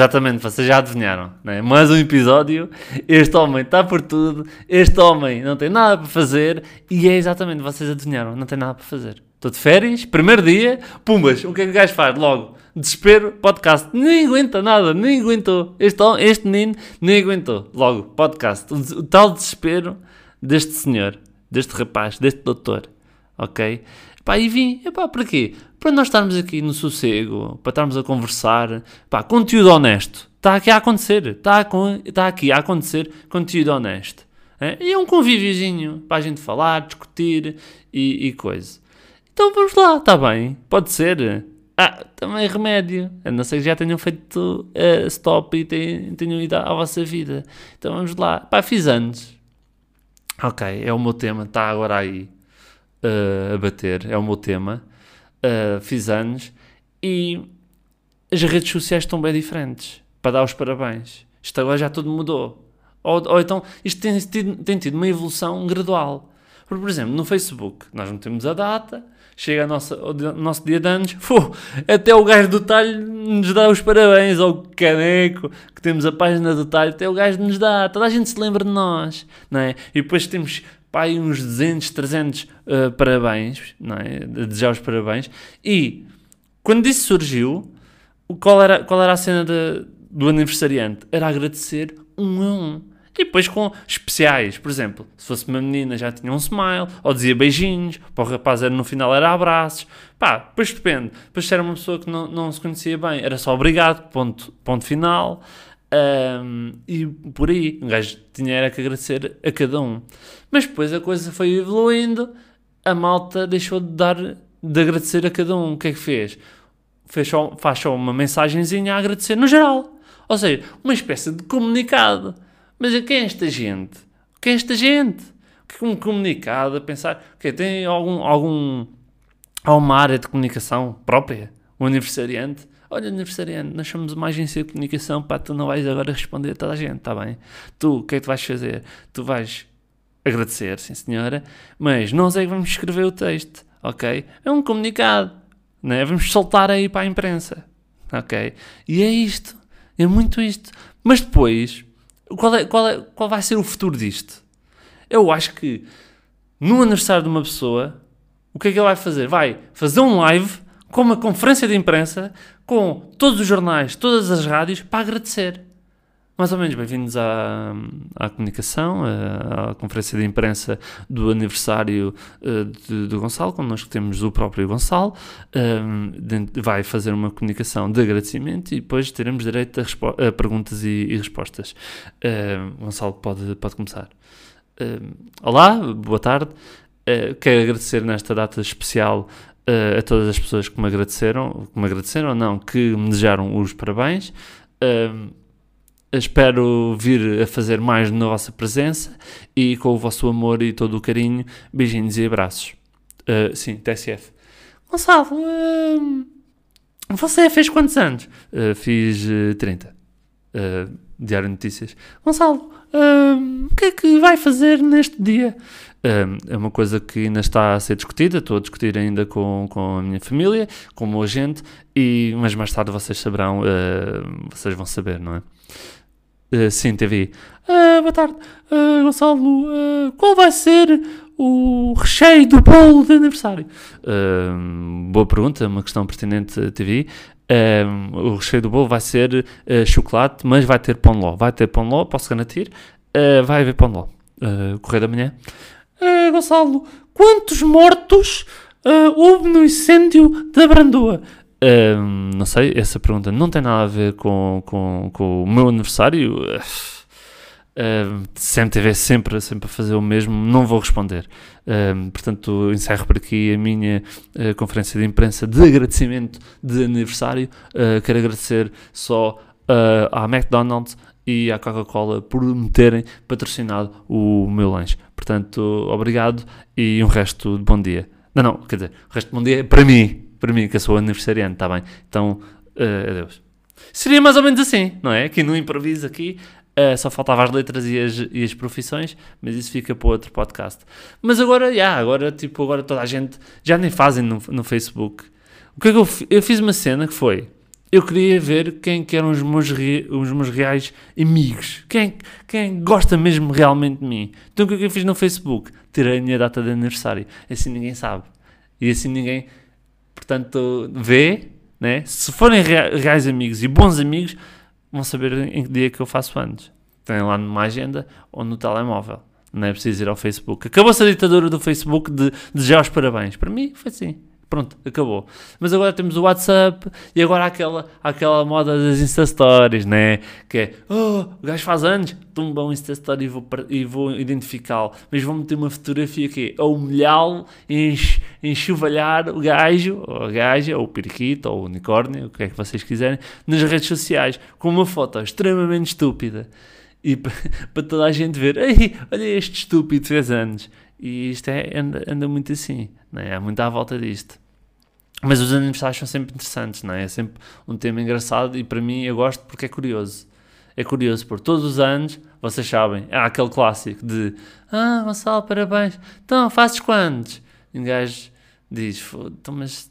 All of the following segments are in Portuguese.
exatamente, vocês já adivinharam, não é? Mais um episódio, este homem está por tudo, este homem não tem nada para fazer, e é exatamente, vocês adivinharam, não tem nada para fazer. Estou de férias, primeiro dia, pumbas, o que é que o gajo faz? Logo, desespero, podcast, nem aguenta nada, nem aguentou. Este, este menino nem aguentou. Logo, podcast, o, o tal desespero deste senhor, deste rapaz, deste doutor, ok? Pá, e vim, epá, para quê? Para nós estarmos aqui no sossego, para estarmos a conversar, pá, conteúdo honesto. Está aqui a acontecer, está, aqui a acontecer conteúdo honesto. É? E é um convíviozinho para a gente falar, discutir e, e coisa. Então vamos lá, está bem, pode ser. Ah, também remédio. A não ser que já tenham feito uh, stop e tenham, tenham ido à vossa vida. Então vamos lá. Pá, fiz anos. Ok, é o meu tema, está agora aí uh, a bater, é o meu tema. Uh, fiz anos e as redes sociais estão bem diferentes para dar os parabéns. Isto agora já tudo mudou. Ou, ou então isto tem tido, tem tido uma evolução gradual. Por exemplo, no Facebook, nós metemos a data, chega a nossa, o nosso dia de anos, até o gajo do talho nos dá os parabéns, ou o caneco, que temos a página do talho, até o gajo nos dá, toda a gente se lembra de nós, não é? E depois temos pá, uns 200, 300 uh, parabéns, não é? desejar os parabéns. E quando isso surgiu, qual era, qual era a cena de, do aniversariante? Era agradecer um a um. E depois com especiais, por exemplo, se fosse uma menina já tinha um smile, ou dizia beijinhos, para o rapaz era, no final era abraços, pá, depois depende. Depois se era uma pessoa que não, não se conhecia bem, era só obrigado, ponto, ponto final. Um, e por aí, um gajo tinha era que agradecer a cada um. Mas depois a coisa foi evoluindo, a malta deixou de dar, de agradecer a cada um. O que é que fez? fez só, faz só uma mensagenzinha a agradecer no geral. Ou seja, uma espécie de comunicado. Mas quem é esta gente? Quem é esta gente? Que um comunicado a pensar que tem algum, algum alguma área de comunicação própria? O aniversariante? Olha, aniversariante, nós somos uma agência de comunicação, pá, tu não vais agora responder a toda a gente, está bem? Tu, o que é que tu vais fazer? Tu vais agradecer, sim senhora, mas nós é que vamos escrever o texto, ok? É um comunicado, né? vamos soltar aí para a imprensa, ok? E é isto, é muito isto. Mas depois, qual, é, qual, é, qual vai ser o futuro disto? Eu acho que no aniversário de uma pessoa, o que é que ele vai fazer? Vai fazer um live com uma conferência de imprensa com todos os jornais, todas as rádios para agradecer. Mais ou menos, bem-vindos à, à comunicação, à, à, conferência de imprensa do aniversário uh, de, do Gonçalo, connosco temos o próprio Gonçalo, uh, vai fazer uma comunicação de agradecimento e depois teremos direito a, a perguntas e, e respostas. Uh, Gonçalo pode, pode começar. olá, boa tarde. quero agradecer nesta data especial a todas as pessoas que me agradeceram, que me agradeceram, não, que me desejaram os parabéns. Uh, espero vir a fazer mais na vossa presença e com o vosso amor e todo o carinho. Beijinhos e abraços. Uh, sim, TSF. Gonçalo, uh, você fez quantos anos? Uh, fiz 30. Diário de Notícias. Gonçalo, o que é que vai fazer neste dia? é uma coisa que ainda está a ser discutida, estou a discutir ainda com, com a minha família, com o meu agente, e, mas mais tarde vocês saberão, vocês vão saber, não é? Uh, sim, TV. Uh, ah, boa tarde, uh, Gonçalo. Uh, qual vai ser o recheio do bolo de aniversário? boa pergunta, uma questão pertinente, TV. o recheio do bolo vai ser chocolate, mas vai ter pão de ló. Vai ter pão de ló, posso garantir. vai haver pão de ló. correio da manhã. Gonçalo, quantos mortos houve no incêndio da Brandoa? Um, não sei, essa pergunta não tem nada a ver com, com, com o meu aniversário. Uh, CMTV sempre, sempre a fazer o mesmo, não vou responder. Portanto, encerro por aqui a minha uh, conferência de imprensa de agradecimento de aniversário. Uh, quero agradecer só à McDonald's e à Coca-Cola por me terem patrocinado o meu lanche. Portanto, obrigado e um resto de bom dia. Não, não, quer dizer, o resto de bom dia é para mim para mim, que eu sou aniversariante, está bem? Então, uh, adeus. Seria mais ou menos assim, não é? Aqui no improviso, aqui, uh, só faltava as letras e as, e as profissões, mas isso fica para outro podcast. Mas agora, já, yeah, agora, tipo, agora toda a gente, já nem fazem no, no Facebook. O que é que eu, eu fiz uma cena que foi, eu queria ver quem que eram os meus, re, os meus reais amigos. Quem, quem gosta mesmo realmente de mim. Então o que é que eu fiz no Facebook? Tirei a minha data de aniversário. Assim ninguém sabe. E assim ninguém, portanto, vê, né? Se forem reais amigos e bons amigos, vão saber em que dia que eu faço anos. Tem lá numa agenda ou no telemóvel. Não é preciso ir ao Facebook. Acabou-se a ditadura do Facebook de desejar os parabéns. Para mim foi assim. Pronto, acabou. Mas agora temos o WhatsApp e agora há aquela, aquela moda das Insta Stories, né? Que é, oh, o gajo faz anos, tumba um Insta Story e vou, e vou identificá-lo. Mas vou meter uma fotografia aqui, a humilhá-lo, enx, enxovalhar o gajo, ou a gaja, ou o periquito, ou o unicórnio, o que é que vocês quiserem, nas redes sociais, com uma foto extremamente estúpida. E para toda a gente ver, Ei, olha este estúpido fez anos. E isto é, anda, anda muito assim, né? há muito à volta disto. Mas os aniversários são sempre interessantes, não é? É sempre um tema engraçado e para mim eu gosto porque é curioso. É curioso, por todos os anos, vocês sabem, há aquele clássico de Ah, Gonçalo, parabéns. Então, fazes quantos? E um gajo diz, então, mas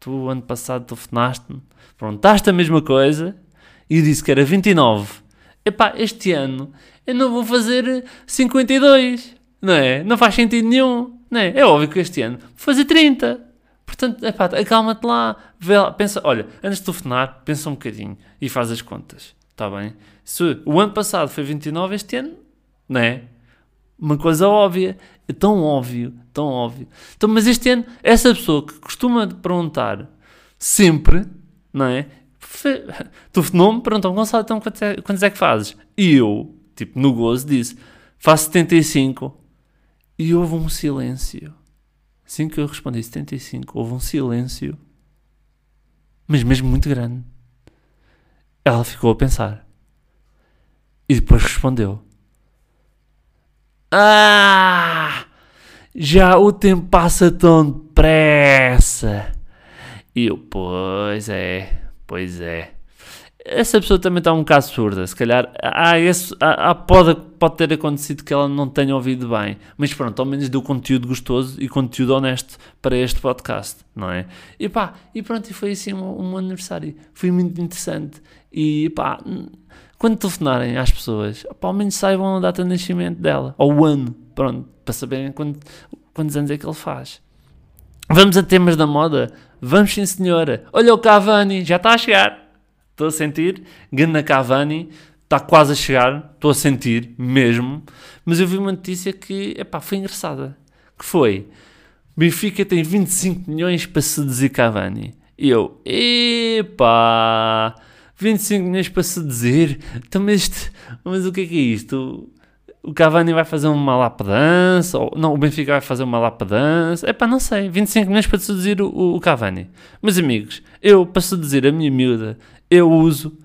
tu ano passado tu me perguntaste a mesma coisa e disse que era 29. Epá, este ano eu não vou fazer 52, não é? Não faz sentido nenhum, não é? É óbvio que este ano vou fazer 30. Portanto, epá, acalma-te lá, vê lá, pensa, olha, antes de telefonar, pensa um bocadinho e faz as contas, está bem? Se o ano passado foi 29, este ano, não é? Uma coisa óbvia, é tão óbvio, tão óbvio. Então, mas este ano, essa pessoa que costuma perguntar sempre, não é? Telefonou-me, perguntou Gonçalo, então quantos é, quantos é que fazes? E eu, tipo, no gozo, disse, faço 75. E houve um silêncio. Assim que eu respondi 75, houve um silêncio, mas mesmo muito grande. Ela ficou a pensar. E depois respondeu: Ah! Já o tempo passa tão depressa. E eu, pois é, pois é essa pessoa também está um bocado surda. Se calhar há esse, há, pode, pode ter acontecido que ela não tenha ouvido bem, mas pronto, ao menos deu conteúdo gostoso e conteúdo honesto para este podcast, não é? E pá, e pronto, e foi assim um, um aniversário. Foi muito interessante. E pá, quando telefonarem às pessoas, pá, ao menos saibam a data de nascimento dela, ou o ano, pronto, para saberem quando, quantos anos é que ele faz. Vamos a temas da moda? Vamos sim, senhora. Olha o Cavani, já está a chegar. Estou a sentir. Gana Cavani está quase a chegar. Estou a sentir mesmo. Mas eu vi uma notícia que, epá, foi engraçada. Que foi, Benfica tem 25 milhões para seduzir Cavani. E eu, epá, 25 milhões para seduzir? Então, mas, mas o que é que é isto? o Cavani vai fazer uma lapadança, ou não, o Benfica vai fazer uma lapadança, é pá, não sei, 25 milhões para seduzir o, o, Cavani. Meus amigos, eu, para seduzir a minha miúda, eu uso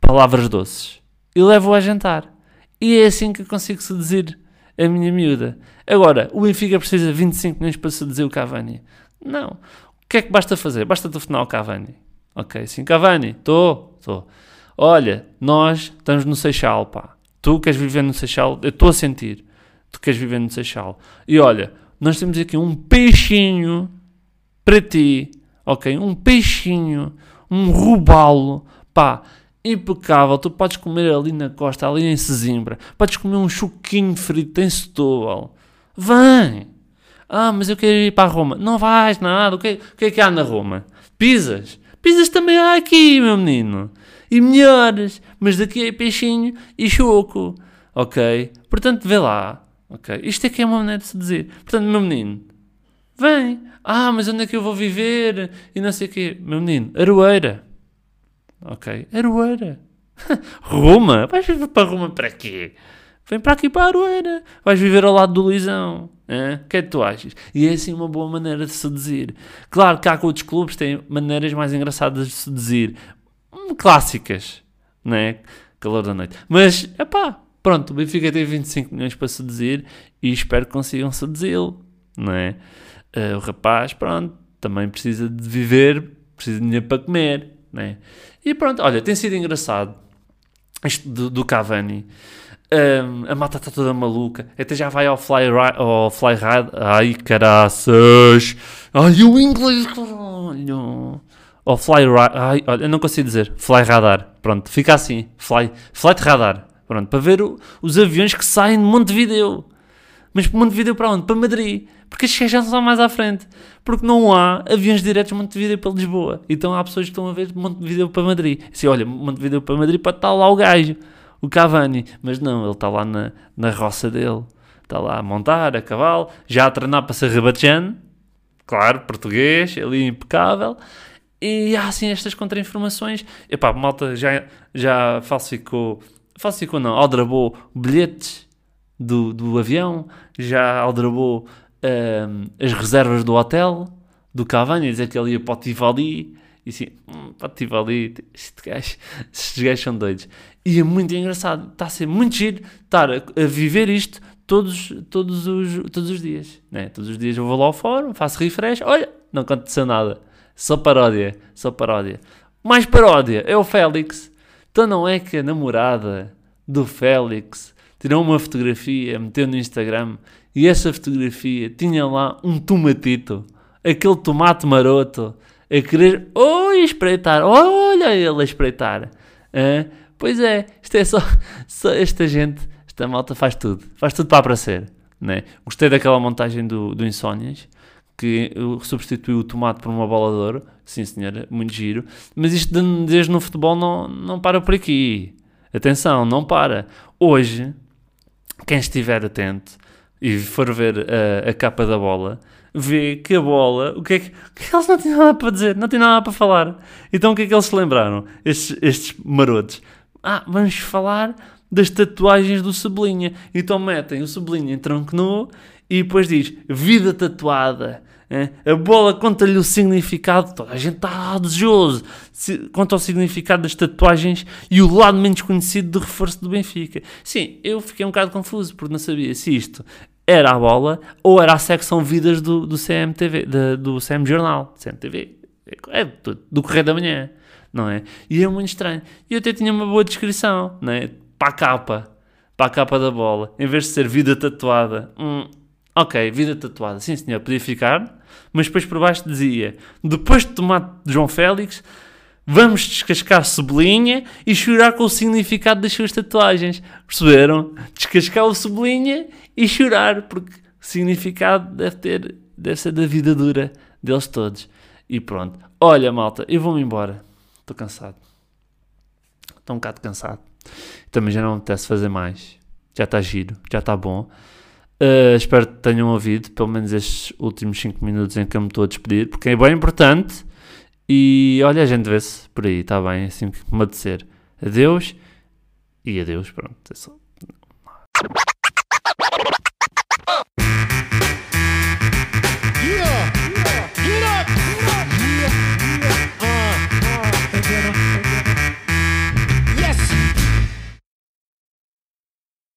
palavras doces e levo-a a jantar. E é assim que consigo seduzir a minha miúda. Agora, o Benfica precisa de 25 milhões para seduzir o Cavani. Não. O que é que basta fazer? Basta telefonar ao Cavani. Ok, sim, Cavani, estou, estou. Olha, nós estamos no Seixal, pá Tu queres viver no Seixal? Eu estou a sentir. Tu queres viver no Seixal. E olha, nós temos aqui um peixinho para ti. Ok? Um peixinho. Um robalo. Pá, impecável. Tu podes comer ali na costa, ali em Sesimbra. Podes comer um choquinho frito em Setúbal. Vem! Ah, mas eu quero ir para Roma. Não vais nada. O que, o que é que há na Roma? Pizzas. Pizzas também há aqui, meu menino e melhores, mas daqui é peixinho e choco, ok? Portanto, vê lá, ok? Isto é que é uma maneira de se dizer. Portanto, meu menino, vem. Ah, mas onde é que eu vou viver? E não sei o quê. Meu menino, Aroeira. Ok, Aroeira. Roma? Vais viver para Roma para quê? Vem para aqui para Aroeira. Vais viver ao lado do Lisão. O que é que tu achas? E é assim uma boa maneira de seduzir. Claro que há outros clubes têm maneiras mais engraçadas de seduzir, clássicas, não é? Calor da noite. Mas, é pá, pronto, o Benfica tem 25 milhões para seduzir e espero que consigam seduzi-lo, não é? Uh, o rapaz, pronto, também precisa de viver, precisa de dinheiro para comer, não é? E pronto, olha, tem sido engraçado isto do, do Cavani. Um, a mata está toda maluca. Até já vai ao fly, ao fly ride. Ai, caraças! Ai, o inglês, caralho! ou Fly Ai, olha, eu não consigo dizer. Fly Radar. Pronto, fica assim. Fly, Flight Radar. Pronto, para ver o, os aviões que saem de Montevideo. Mas Montevideo para onde? Para Madrid. Porque estes já são mais à frente. Porque não há aviões diretos de Montevideo para Lisboa. Então há pessoas que estão a ver Montevideo para Madrid. E assim, olha, Montevideo para Madrid pode estar lá o gajo, o Cavani. Mas não, ele está lá na, na roça dele. Está lá a montar, a cavalo, já a treinar para ser rebatejano. Claro, português, ali impecável. E há assim estas contra-informações. Epá, malta já, já falsificou, falsificou não, aldrabou bilhetes do, do avião, já aldrabou um, as reservas do hotel, do Cavani, dizer que ele ia para o Tivoli. E assim, hum, para o Tivoli, este gajo, estes gajos são doidos. E é muito engraçado, está a ser muito giro estar a, a viver isto todos, todos, os, todos os dias. Né? Todos os dias eu vou lá ao fórum, faço refresh, olha, não aconteceu nada. Só paródia, só paródia. Mais paródia é o Félix. Então não é que a namorada do Félix tirou uma fotografia, meteu no Instagram e essa fotografia tinha lá um tomatito, aquele tomate maroto, a querer, oi, espreitar, olha ele a espreitar. Ah, pois é, isto é só, só, esta gente, esta malta faz tudo, faz tudo para aparecer. Né? Gostei daquela montagem do, do Insónias que substituiu o tomate por uma bola de ouro. Sim, senhora, muito giro. Mas isto desde no futebol não, não para por aqui. Atenção, não para. Hoje, quem estiver atento e for ver a, a capa da bola, vê que a bola, o que é que, é que eles não têm nada para dizer, não têm nada para falar. Então o que é que eles se lembraram? Estes, estes marotos. Ah, vamos falar das tatuagens do Sublinha. Então metem o Sublinha em tronco nu e depois diz vida tatuada. É? A bola conta-lhe o significado, toda a gente está desejoso, conta o significado das tatuagens e o lado menos conhecido do reforço do Benfica. Sim, eu fiquei um bocado confuso porque não sabia se isto era a bola ou era a secção vidas do, do CMTV, de, do CM Jornal, CMTV, é do, do Correio da Manhã, não é? E é muito estranho. E eu até tinha uma boa descrição, não é? Para a capa, para a capa da bola, em vez de ser vida tatuada, hum, ok, vida tatuada, sim senhor, podia ficar mas depois por baixo dizia: depois de tomar João Félix, vamos descascar sublinha e chorar com o significado das suas tatuagens. Perceberam? Descascar o sublinha e chorar, porque o significado deve ter, deve ser da vida dura deles todos. E pronto. Olha, malta, eu vou-me embora. Estou cansado. Estou um bocado cansado. Também já não me apetece fazer mais. Já está giro, já está bom. Uh, espero que tenham ouvido, pelo menos estes últimos 5 minutos em que eu me estou a despedir, porque é bem importante. E olha, a gente vê-se por aí, está bem? Assim que me adecer. Adeus e adeus, pronto. É só.